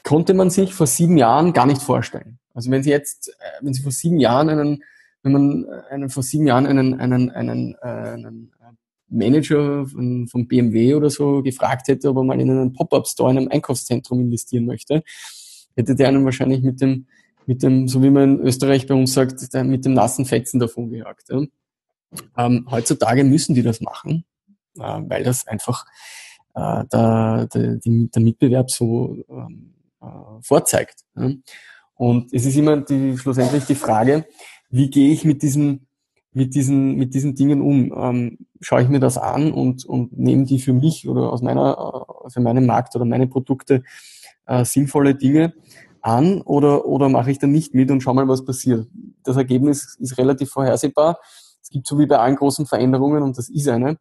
Konnte man sich vor sieben Jahren gar nicht vorstellen. Also wenn Sie jetzt, äh, wenn Sie vor sieben Jahren einen, wenn man äh, einen, vor sieben Jahren einen, einen, einen, äh, einen Manager von, von BMW oder so gefragt hätte, ob er mal in einen Pop-up-Store in einem Einkaufszentrum investieren möchte, hätte der einen wahrscheinlich mit dem, mit dem, so wie man in Österreich bei uns sagt, mit dem nassen Fetzen davon gejagt. Ja. Ähm, heutzutage müssen die das machen, äh, weil das einfach äh, der, der, der Mitbewerb so ähm, äh, vorzeigt. Ja. Und es ist immer die, schlussendlich die Frage, wie gehe ich mit diesem mit diesen, mit diesen Dingen um? Ähm, schaue ich mir das an und, und nehme die für mich oder aus meiner, äh, für meinen Markt oder meine Produkte äh, sinnvolle Dinge an oder, oder mache ich dann nicht mit und schau mal, was passiert? Das Ergebnis ist relativ vorhersehbar. Es gibt so wie bei allen großen Veränderungen, und das ist eine,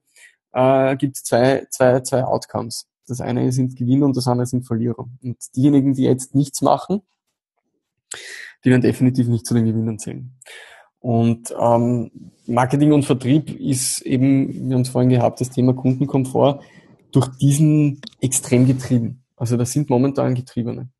äh, gibt zwei, zwei, zwei Outcomes. Das eine sind Gewinner und das andere sind Verlierer. Und diejenigen, die jetzt nichts machen, die werden definitiv nicht zu den Gewinnern zählen. Und ähm, Marketing und Vertrieb ist eben, wir haben es vorhin gehabt, das Thema Kundenkomfort, durch diesen extrem getrieben. Also das sind momentan Getriebene.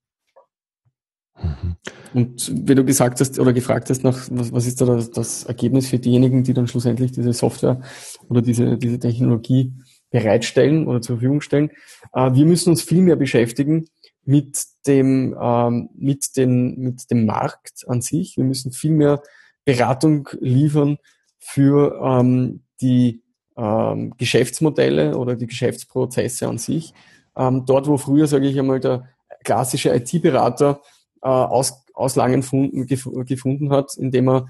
Mhm. Und wenn du gesagt hast oder gefragt hast, nach, was, was ist da das, das, Ergebnis für diejenigen, die dann schlussendlich diese Software oder diese, diese Technologie bereitstellen oder zur Verfügung stellen, wir müssen uns viel mehr beschäftigen mit dem, ähm, mit, den, mit dem Markt an sich. Wir müssen viel mehr Beratung liefern für ähm, die ähm, Geschäftsmodelle oder die Geschäftsprozesse an sich. Dort, wo früher, sage ich einmal, der klassische IT-Berater äh, aus, Auslangen funden, gef gefunden hat, indem er äh,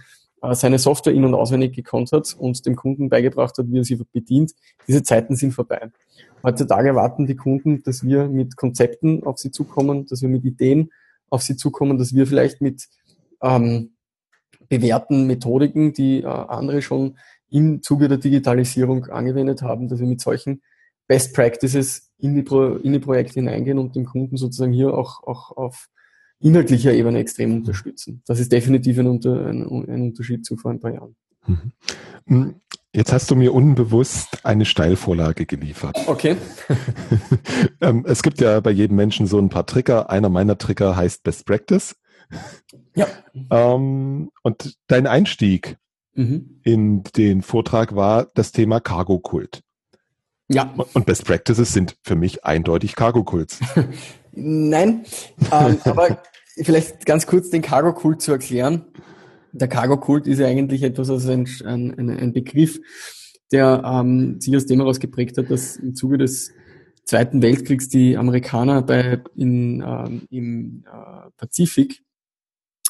seine Software in- und auswendig gekonnt hat und dem Kunden beigebracht hat, wie er sie bedient. Diese Zeiten sind vorbei. Heutzutage erwarten die Kunden, dass wir mit Konzepten auf sie zukommen, dass wir mit Ideen auf sie zukommen, dass wir vielleicht mit ähm, bewährten Methodiken, die äh, andere schon im Zuge der Digitalisierung angewendet haben, dass wir mit solchen Best Practices in die, Pro, in die Projekte hineingehen und den Kunden sozusagen hier auch, auch auf inhaltlicher Ebene extrem unterstützen. Das ist definitiv ein, Unter, ein, ein Unterschied zu vor ein paar Jahren. Mhm. Hm, jetzt hast du mir unbewusst eine Steilvorlage geliefert. Okay. (laughs) Ähm, es gibt ja bei jedem Menschen so ein paar Trigger. Einer meiner Trigger heißt Best Practice. Ja. Ähm, und dein Einstieg mhm. in den Vortrag war das Thema Cargo-Kult. Ja. Und Best Practices sind für mich eindeutig Cargo-Kults. (laughs) Nein, ähm, (laughs) aber vielleicht ganz kurz den Cargo-Kult zu erklären. Der Cargo-Kult ist ja eigentlich etwas, also ein, ein, ein Begriff, der ähm, sich aus dem heraus geprägt hat, dass im Zuge des Zweiten Weltkriegs die Amerikaner bei in, ähm, im äh, Pazifik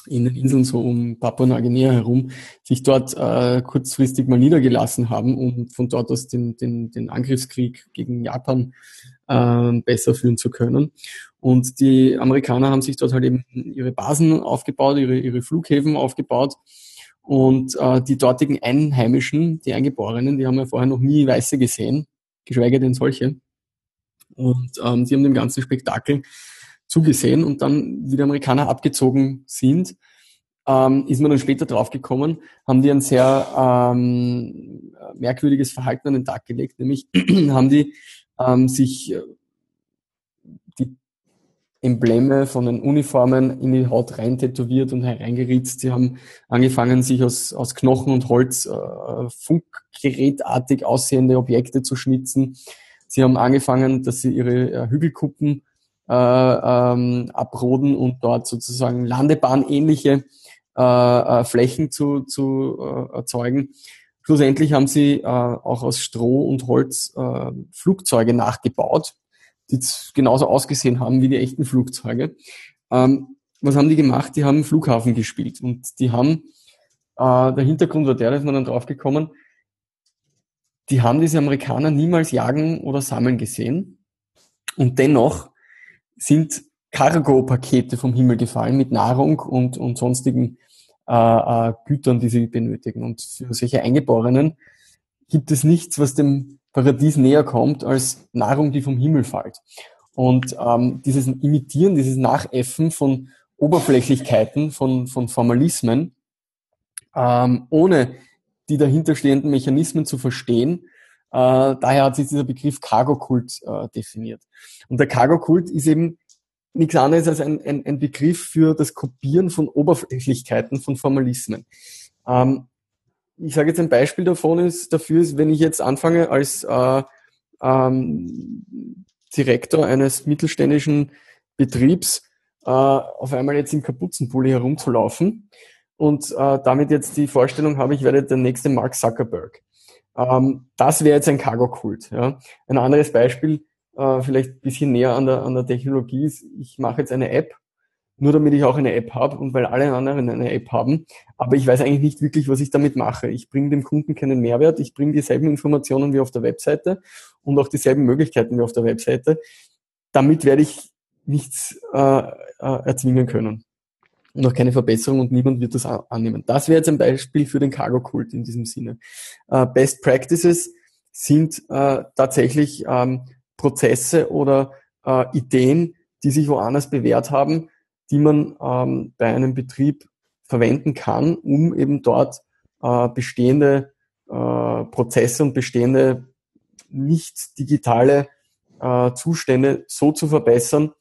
in den Inseln so um Papua-Neuguinea herum sich dort äh, kurzfristig mal niedergelassen haben, um von dort aus den, den, den Angriffskrieg gegen Japan äh, besser führen zu können. Und die Amerikaner haben sich dort halt eben ihre Basen aufgebaut, ihre, ihre Flughäfen aufgebaut. Und äh, die dortigen Einheimischen, die Eingeborenen, die haben ja vorher noch nie Weiße gesehen, geschweige denn solche. Und ähm, die haben dem ganzen Spektakel zugesehen und dann, wie die Amerikaner abgezogen sind, ähm, ist man dann später draufgekommen, haben die ein sehr ähm, merkwürdiges Verhalten an den Tag gelegt, nämlich (clears throat) haben die ähm, sich Embleme von den Uniformen in die Haut rein tätowiert und hereingeritzt. Sie haben angefangen, sich aus, aus Knochen und Holz äh, funkgerätartig aussehende Objekte zu schnitzen. Sie haben angefangen, dass sie ihre äh, Hügelkuppen äh, ähm, abroden und dort sozusagen Landebahn-ähnliche äh, äh, Flächen zu, zu äh, erzeugen. Schlussendlich haben sie äh, auch aus Stroh und Holz äh, Flugzeuge nachgebaut, die genauso ausgesehen haben wie die echten Flugzeuge. Ähm, was haben die gemacht? Die haben Flughafen gespielt und die haben, äh, der Hintergrund war der, da ist man dann draufgekommen, die haben diese Amerikaner niemals jagen oder sammeln gesehen und dennoch sind Cargo-Pakete vom Himmel gefallen mit Nahrung und, und sonstigen äh, äh, Gütern, die sie benötigen. Und für solche Eingeborenen gibt es nichts, was dem Paradies näher kommt, als Nahrung, die vom Himmel fällt. Und ähm, dieses Imitieren, dieses Nachäffen von Oberflächlichkeiten, von, von Formalismen, ähm, ohne die dahinterstehenden Mechanismen zu verstehen, äh, daher hat sich dieser Begriff Cargo-Kult äh, definiert. Und der Cargo-Kult ist eben nichts anderes als ein, ein, ein Begriff für das Kopieren von Oberflächlichkeiten, von Formalismen. Ähm, ich sage jetzt ein Beispiel davon ist, dafür ist, wenn ich jetzt anfange als äh, ähm, Direktor eines mittelständischen Betriebs äh, auf einmal jetzt im Kapuzenpulli herumzulaufen und äh, damit jetzt die Vorstellung habe, ich werde der nächste Mark Zuckerberg. Ähm, das wäre jetzt ein Cargo-Kult. Ja. Ein anderes Beispiel, äh, vielleicht bisschen näher an der, an der Technologie ist, ich mache jetzt eine App, nur damit ich auch eine App habe und weil alle anderen eine App haben, aber ich weiß eigentlich nicht wirklich, was ich damit mache. Ich bringe dem Kunden keinen Mehrwert, ich bringe dieselben Informationen wie auf der Webseite und auch dieselben Möglichkeiten wie auf der Webseite. Damit werde ich nichts äh, äh, erzwingen können und auch keine Verbesserung und niemand wird das annehmen. Das wäre jetzt ein Beispiel für den Cargo-Kult in diesem Sinne. Äh, Best Practices sind äh, tatsächlich ähm, Prozesse oder äh, Ideen, die sich woanders bewährt haben, die man ähm, bei einem Betrieb verwenden kann, um eben dort äh, bestehende äh, Prozesse und bestehende nicht digitale äh, Zustände so zu verbessern,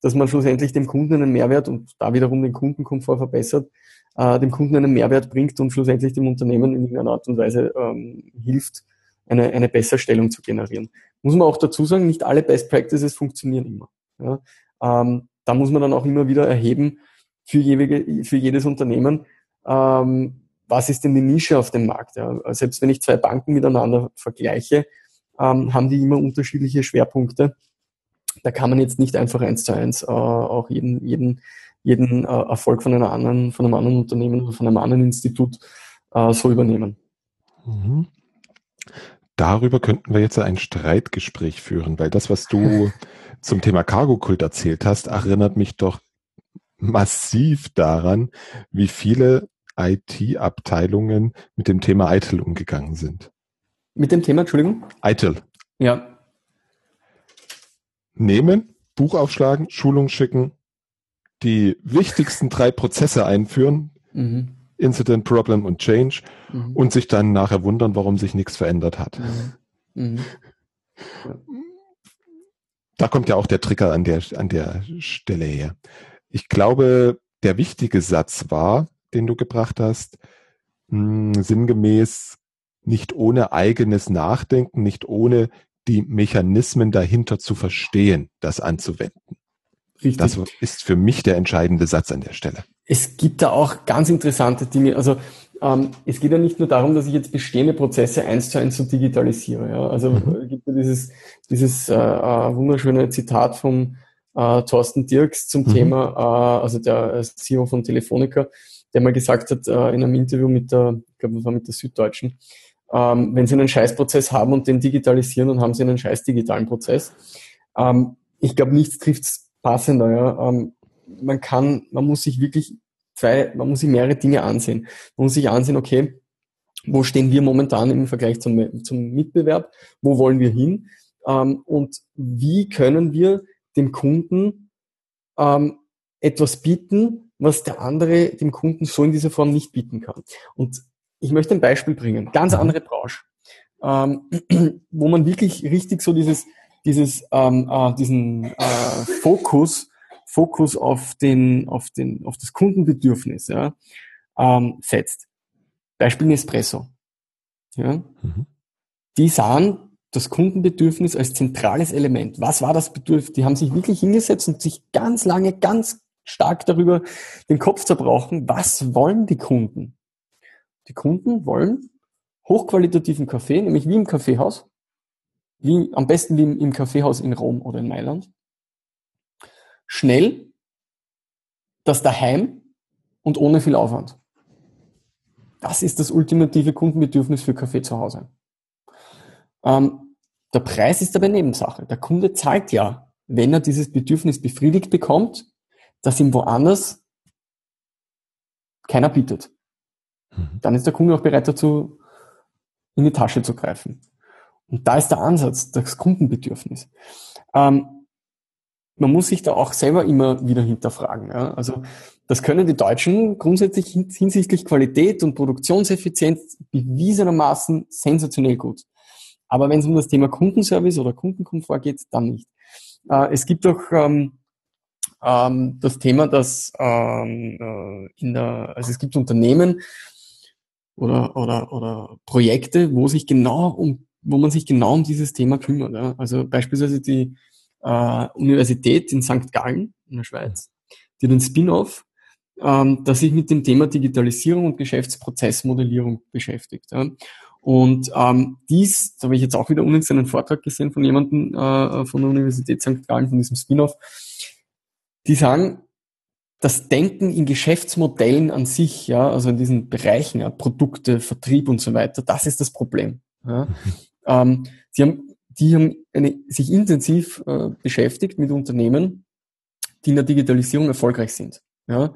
dass man schlussendlich dem Kunden einen Mehrwert und da wiederum den Kundenkomfort verbessert, äh, dem Kunden einen Mehrwert bringt und schlussendlich dem Unternehmen in irgendeiner Art und Weise ähm, hilft, eine, eine Besserstellung zu generieren. Muss man auch dazu sagen, nicht alle Best Practices funktionieren immer. Ja? Ähm, da muss man dann auch immer wieder erheben für, jewige, für jedes Unternehmen, ähm, was ist denn die Nische auf dem Markt. Ja? Selbst wenn ich zwei Banken miteinander vergleiche, ähm, haben die immer unterschiedliche Schwerpunkte. Da kann man jetzt nicht einfach eins zu eins äh, auch jeden, jeden, jeden äh, Erfolg von einer anderen, von einem anderen Unternehmen oder von einem anderen Institut äh, so übernehmen. Mhm. Darüber könnten wir jetzt ein Streitgespräch führen, weil das, was du (laughs) zum Thema Cargo-Kult erzählt hast, erinnert mich doch massiv daran, wie viele IT-Abteilungen mit dem Thema ITIL umgegangen sind. Mit dem Thema, Entschuldigung? ITIL. Ja. Nehmen, Buch aufschlagen, Schulung schicken, die wichtigsten drei Prozesse einführen, mhm. Incident, Problem und Change, mhm. und sich dann nachher wundern, warum sich nichts verändert hat. Mhm. mhm. Da kommt ja auch der Trigger an der, an der Stelle her. Ich glaube, der wichtige Satz war, den du gebracht hast, mh, hm, sinngemäß nicht ohne eigenes Nachdenken, nicht ohne die Mechanismen dahinter zu verstehen, das anzuwenden. Richtig. Das ist für mich der entscheidende Satz an der Stelle. Es gibt da auch ganz interessante Dinge. Also ähm, es geht ja nicht nur darum, dass ich jetzt bestehende Prozesse eins zu eins so digitalisiere. Ja? Also mhm. Äh, gibt ja dieses, dieses äh, äh, wunderschöne Zitat vom äh, Thorsten Dirks zum mhm. Thema, äh, also der CEO von Telefonica, der mal gesagt hat äh, in einem Interview mit der, ich glaube, das war mit der Süddeutschen, ähm, wenn Sie einen Scheißprozess haben und den digitalisieren, dann haben Sie einen scheiß digitalen Prozess. Ähm, ich glaube, nichts trifft's passender. Ja. Ähm, man kann, man muss sich wirklich zwei, man muss sich mehrere Dinge ansehen. Man muss sich ansehen, okay, wo stehen wir momentan im Vergleich zum, zum Mitbewerb? Wo wollen wir hin? Ähm, und wie können wir dem Kunden ähm, etwas bieten, was der andere dem Kunden so in dieser Form nicht bieten kann. Und ich möchte ein Beispiel bringen, ganz mhm. andere Branche, ähm, (clears throat) wo man wirklich richtig so dieses, dieses, ähm, äh, diesen äh, Fokus, Fokus auf den, auf den, auf das Kundenbedürfnis ja, ähm, setzt. Beispiel Nespresso. Ja. Mhm. Die sahen das Kundenbedürfnis als zentrales Element. Was war das Bedürfnis? Die haben sich wirklich hingesetzt und sich ganz lange, ganz stark darüber den Kopf zerbrochen, was wollen die Kunden? Die Kunden wollen hochqualitativen Kaffee, nämlich wie im Kaffeehaus, wie, am besten wie im, im Kaffeehaus in Rom oder in Mailand. Schnell, das daheim und ohne viel Aufwand. Das ist das ultimative Kundenbedürfnis für Kaffee zu Hause. Ähm, der Preis ist aber Nebensache. Der Kunde zahlt ja, wenn er dieses Bedürfnis befriedigt bekommt, das ihm woanders keiner bietet. Mhm. Dann ist der Kunde auch bereit dazu, in die Tasche zu greifen. Und da ist der Ansatz, das Kundenbedürfnis. Ähm, man muss sich da auch selber immer wieder hinterfragen. Ja? Also das können die Deutschen grundsätzlich hinsichtlich Qualität und Produktionseffizienz bewiesenermaßen sensationell gut. Aber wenn es um das Thema Kundenservice oder Kundenkomfort geht, dann nicht. Äh, es gibt auch ähm, ähm, das Thema, dass ähm, äh, in der, also es gibt Unternehmen oder, oder, oder Projekte, wo sich genau um, wo man sich genau um dieses Thema kümmert. Ja? Also beispielsweise die äh, Universität in St. Gallen in der Schweiz, die den Spin-off, ähm, das sich mit dem Thema Digitalisierung und Geschäftsprozessmodellierung beschäftigt. Ja? Und ähm, dies, da habe ich jetzt auch wieder unlängst einen Vortrag gesehen von jemandem äh, von der Universität St. Gallen, von diesem Spin-off, die sagen, das Denken in Geschäftsmodellen an sich, ja, also in diesen Bereichen, ja, Produkte, Vertrieb und so weiter, das ist das Problem. Ja. (laughs) ähm, die haben, die haben eine, sich intensiv äh, beschäftigt mit Unternehmen, die in der Digitalisierung erfolgreich sind, ja,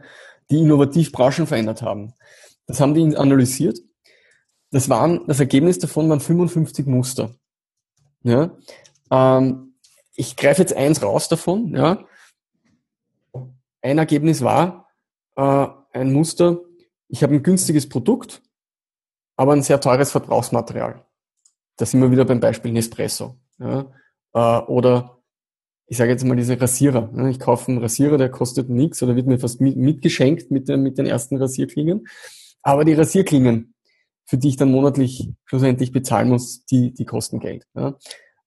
die innovativ Branchen verändert haben. Das haben die analysiert das waren, das Ergebnis davon waren 55 Muster. Ja? Ähm, ich greife jetzt eins raus davon, ja. Ein Ergebnis war äh, ein Muster, ich habe ein günstiges Produkt, aber ein sehr teures Verbrauchsmaterial. Da sind wir wieder beim Beispiel Nespresso. Ja. Äh, oder ich sage jetzt mal diese Rasierer. Ne? Ich kaufe einen Rasierer, der kostet nichts oder wird mir fast mitgeschenkt mit, den, mit den ersten Rasierklingen. Aber die Rasierklingen, für die ich dann monatlich schlussendlich bezahlen muss, die, die kosten Geld. Ja?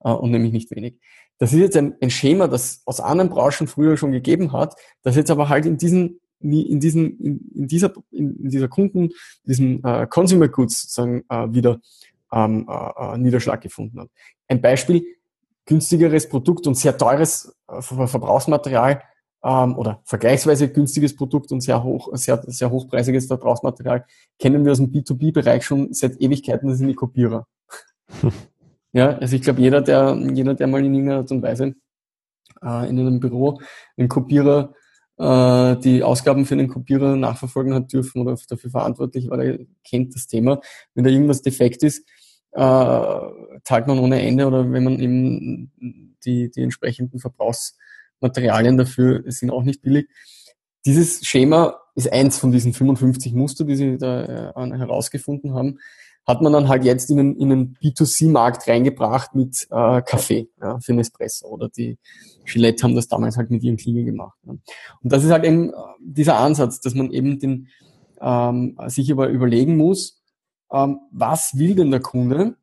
Äh, und nämlich nicht wenig. Das ist jetzt ein, ein Schema, das aus anderen Branchen früher schon gegeben hat, das jetzt aber halt in diesen in diesen in, in dieser in, dieser Kunden diesen äh, Consumer Goods sozusagen äh, wieder ähm, äh, äh Niederschlag gefunden hat. Ein Beispiel: günstigeres Produkt und sehr teures äh, Verbrauchsmaterial ähm, oder vergleichsweise günstiges Produkt und sehr hoch, sehr, sehr hochpreisiges Verbrauchsmaterial kennen wir aus dem B2B-Bereich schon seit Ewigkeiten, das sind die Kopierer. (laughs) ja, also ich glaube, jeder, der, jeder, der mal in irgendeiner Art und Weise äh, in einem Büro einen Kopierer äh, die Ausgaben für den Kopierer nachverfolgen hat dürfen oder dafür verantwortlich war, der kennt das Thema. Wenn da irgendwas defekt ist, äh, zahlt man ohne Ende oder wenn man eben die, die entsprechenden Verbrauchsmaterialien dafür sind auch nicht billig. Dieses Schema ist eins von diesen 55 Muster, die sie da äh, herausgefunden haben, hat man dann halt jetzt in einen, in einen B2C-Markt reingebracht mit äh, Kaffee ja, für Nespresso oder die Gillette haben das damals halt mit ihren Klingen gemacht. Ja. Und das ist halt eben äh, dieser Ansatz, dass man eben den, ähm, sich aber überlegen muss, ähm, was will denn der Kunde?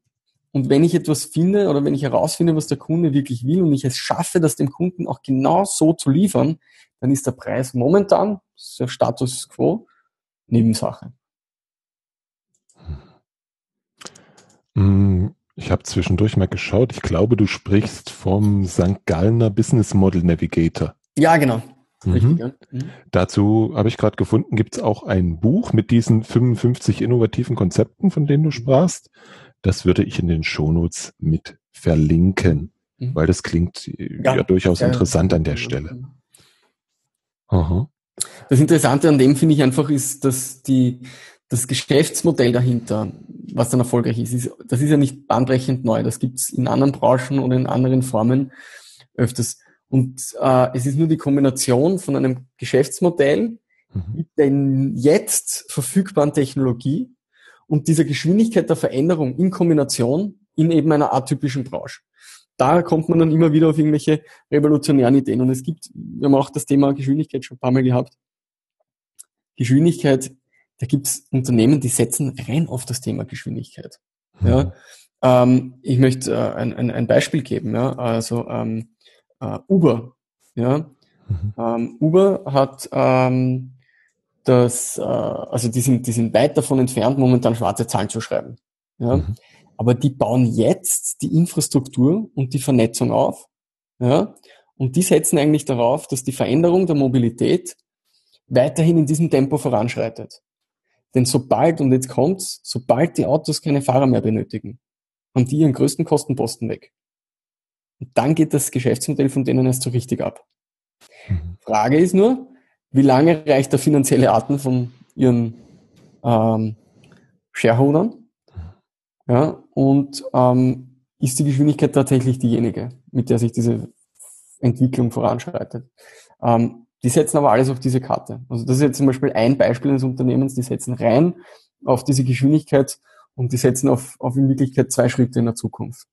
Und wenn ich etwas finde oder wenn ich herausfinde, was der Kunde wirklich will und ich es schaffe, das dem Kunden auch genau so zu liefern, dann ist der Preis momentan, das ist der Status quo, Nebensache. Hm, ich habe zwischendurch mal geschaut. Ich glaube, du sprichst vom St. Gallner Business Model Navigator. Ja, genau. Mhm. mhm. Dazu habe ich gerade gefunden, gibt es auch ein Buch mit diesen 55 innovativen Konzepten, von denen du sprachst. Das würde ich in den Shownotes mit verlinken, mhm. weil das klingt äh, ja, ja durchaus ja, interessant an der Stelle. Aha. Das Interessante an dem finde ich einfach ist, dass die, das Geschäftsmodell dahinter, was dann erfolgreich ist, ist das ist ja nicht bahnbrechend neu. Das gibt es in anderen Branchen oder in anderen Formen öfters. Und äh, es ist nur die Kombination von einem Geschäftsmodell mhm. mit der jetzt verfügbaren Technologie und dieser Geschwindigkeit der Veränderung in Kombination in eben einer atypischen Branche. Da kommt man dann immer wieder auf irgendwelche revolutionären Ideen. Und es gibt, wir haben auch das Thema Geschwindigkeit schon ein paar Mal gehabt. Geschwindigkeit, da gibt es Unternehmen, die setzen rein auf das Thema Geschwindigkeit. Mhm. Ja, ähm, ich möchte äh, ein, ein, ein Beispiel geben. Ja, also ähm, äh, Uber. Ja? Mhm. Ähm, Uber hat ähm, das, äh, also die sind, die sind weit davon entfernt, momentan schwarze Zahlen zu schreiben. Ja? Mhm. Aber die bauen jetzt die Infrastruktur und die Vernetzung auf. Ja? Und die setzen eigentlich darauf, dass die Veränderung der Mobilität weiterhin in diesem Tempo voranschreitet. Denn sobald, und jetzt kommt's, sobald die Autos keine Fahrer mehr benötigen, haben die ihren größten Kostenposten weg. Und dann geht das Geschäftsmodell von denen erst so richtig ab. Mhm. Frage ist nur, wie lange reicht der finanzielle Atem von ihren ähm, Shareholdern? Ja, und ähm, ist die Geschwindigkeit tatsächlich diejenige, mit der sich diese Entwicklung voranschreitet? Ähm, die setzen aber alles auf diese Karte. Also das ist jetzt zum Beispiel ein Beispiel eines Unternehmens, die setzen rein auf diese Geschwindigkeit und die setzen auf, auf in Wirklichkeit zwei Schritte in der Zukunft.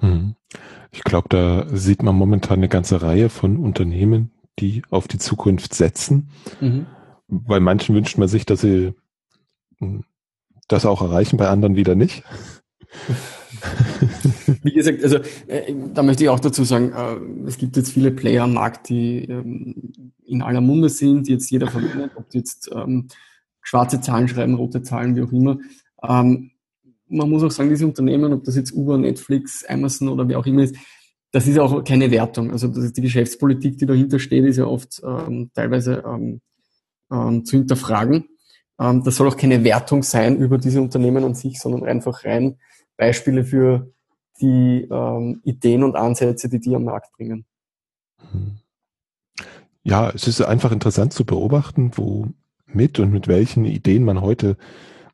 Mhm. Ich glaube, da sieht man momentan eine ganze Reihe von Unternehmen, die auf die Zukunft setzen. Mhm. Bei manchen wünscht man sich, dass sie hm, das auch erreichen, bei anderen wieder nicht. (laughs) Wie gesagt, also äh, da möchte ich auch dazu sagen, äh, es gibt jetzt viele Player am Markt, die ähm, in aller Munde sind, die jetzt jeder verwendet, ob die jetzt ähm, schwarze Zahlen schreiben, rote Zahlen, wie auch immer. Ähm, man muss auch sagen, diese Unternehmen, ob das jetzt Uber, Netflix, Amazon oder wie auch immer ist, das ist auch keine Wertung. Also das ist die Geschäftspolitik, die dahinter steht, ist ja oft ähm, teilweise ähm, ähm, zu hinterfragen. Ähm, das soll auch keine Wertung sein über diese Unternehmen an sich, sondern einfach rein Beispiele für die ähm, Ideen und Ansätze, die die am Markt bringen. Ja, es ist einfach interessant zu beobachten, wo mit und mit welchen Ideen man heute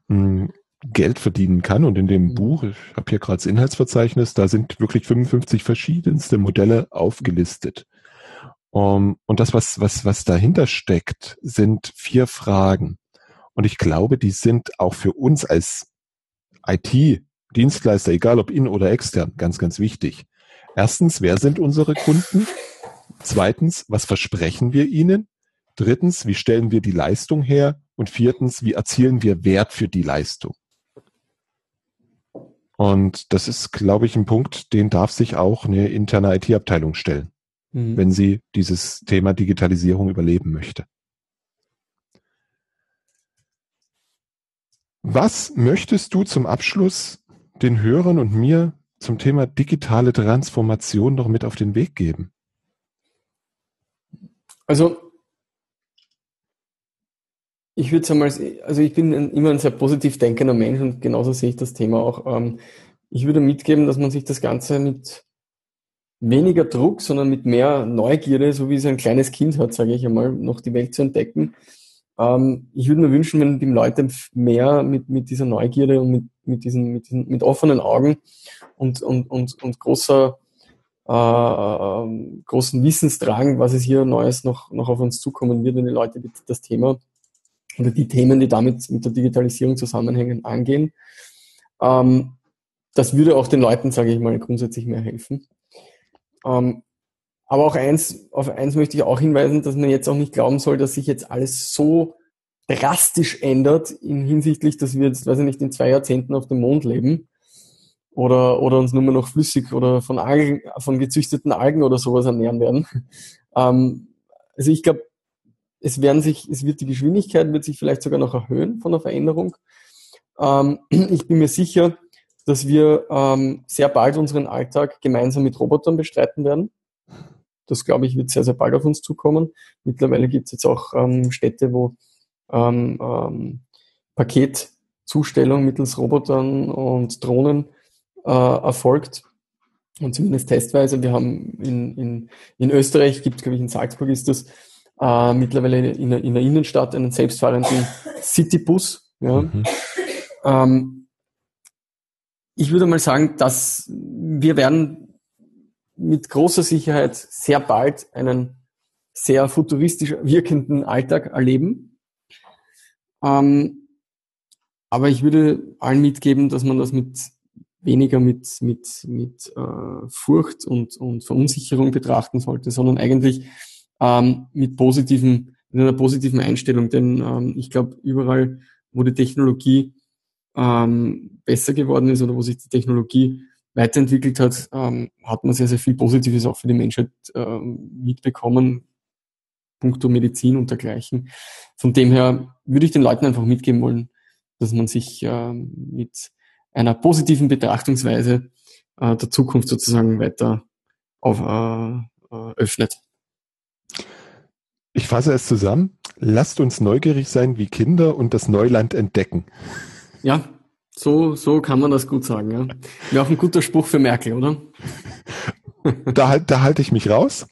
mh, hm, Geld verdienen kann. Und in dem Mhm. Buch, ich habe hier gerade das Inhaltsverzeichnis, da sind wirklich 55 verschiedenste Modelle aufgelistet. Um, und das, was, was, was dahinter steckt, sind vier Fragen. Und ich glaube, die sind auch für uns als IT-Dienstleister, egal ob in oder extern, ganz, ganz wichtig. Erstens, wer sind unsere Kunden? Zweitens, was versprechen wir ihnen? Drittens, wie stellen wir die Leistung her? Und viertens, wie erzielen wir Wert für die Leistung? Und das ist, glaube ich, ein Punkt, den darf sich auch eine interne IT-Abteilung stellen, Mhm. wenn sie dieses Thema Digitalisierung überleben möchte. Was möchtest du zum Abschluss den Hörern und mir zum Thema digitale Transformation noch mit auf den Weg geben? Also, ich würde sagen, also ich bin immer ein sehr positiv denkender Mensch und genauso sehe ich das Thema auch. Ähm, ich würde mitgeben, dass man sich das Ganze mit weniger Druck, sondern mit mehr Neugierde, so wie es ein kleines Kind hat, sage ich einmal, noch die Welt zu entdecken. Ähm, ich würde mir wünschen, wenn die Leute mehr mit, mit dieser Neugierde und mit, mit diesen, mit diesen, mit offenen Augen und, und, und, und großer, äh, ähm, großen Wissenstragen, was es hier Neues noch, noch auf uns zukommen wird, wenn die Leute das Thema oder die Themen, die damit mit der Digitalisierung zusammenhängen, angehen. Ähm, das würde auch den Leuten, sage ich mal, grundsätzlich mehr helfen. Ähm, aber auch eins, auf eins möchte ich auch hinweisen, dass man jetzt auch nicht glauben soll, dass sich jetzt alles so drastisch ändert in hinsichtlich, dass wir jetzt, weiß ich nicht, in zwei Jahrzehnten auf dem Mond leben oder, oder uns nur mehr noch flüssig oder von Algen, von gezüchteten Algen oder sowas ernähren werden. Ähm, also ich glaube, es werden sich, es wird die Geschwindigkeit wird sich vielleicht sogar noch erhöhen von der Veränderung. Ähm, (clears throat) ich bin mir sicher, dass wir ähm, sehr bald unseren Alltag gemeinsam mit Robotern bestreiten werden. Das glaube ich wird sehr, sehr bald auf uns zukommen. Mittlerweile gibt es jetzt auch ähm, Städte, wo ähm, ähm, Paketzustellung mittels Robotern und Drohnen äh, erfolgt. Und zumindest testweise. Wir haben in, in, in Österreich, gibt es, glaube ich, in Salzburg ist das, äh, mittlerweile in der, in der Innenstadt einen selbstfahrenden Citybus. Ja. Mhm. Ähm, ich würde mal sagen, dass wir werden mit großer Sicherheit sehr bald einen sehr futuristisch wirkenden Alltag erleben. Ähm, aber ich würde allen mitgeben, dass man das mit weniger mit, mit, mit äh, Furcht und, und Verunsicherung betrachten sollte, sondern eigentlich ähm, mit positiven, mit einer positiven Einstellung. Denn ähm, ich glaube, überall, wo die Technologie ähm, besser geworden ist oder wo sich die Technologie weiterentwickelt hat, ähm, hat man sehr, sehr viel Positives auch für die Menschheit ähm, mitbekommen, puncto Medizin und dergleichen. Von dem her würde ich den Leuten einfach mitgeben wollen, dass man sich ähm, mit einer positiven Betrachtungsweise äh, der Zukunft sozusagen weiter auf, äh, äh, öffnet. Ich fasse es zusammen. Lasst uns neugierig sein wie Kinder und das Neuland entdecken. Ja, so, so kann man das gut sagen. Ja. Wäre auch ein guter Spruch für Merkel, oder? (laughs) Da, halt- da halte ich mich raus.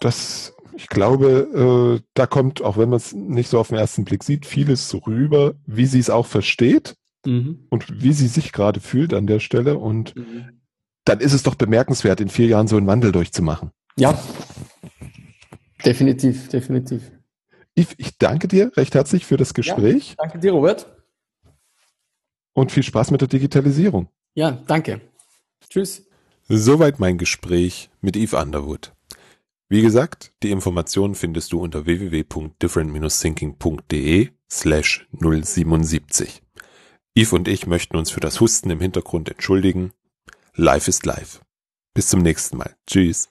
Das, ich glaube, äh, da kommt, auch wenn man es nicht so auf den ersten Blick sieht, vieles so rüber, wie sie es auch versteht Mhm. und wie sie sich gerade fühlt an der Stelle. Und Mhm. dann ist es doch bemerkenswert, in vier Jahren so einen Wandel durchzumachen. Ja, definitiv, definitiv. Yves, ich danke dir recht herzlich für das Gespräch Danke dir, Robert. und viel Spaß mit der Digitalisierung. Ja, danke. Tschüss. Soweit mein Gespräch mit Yves Underwood. Wie gesagt, die Informationen findest du unter www.different-thinking.de slash 077. Yves und ich möchten uns für das Husten im Hintergrund entschuldigen. Live ist live. Bis zum nächsten Mal. Tschüss.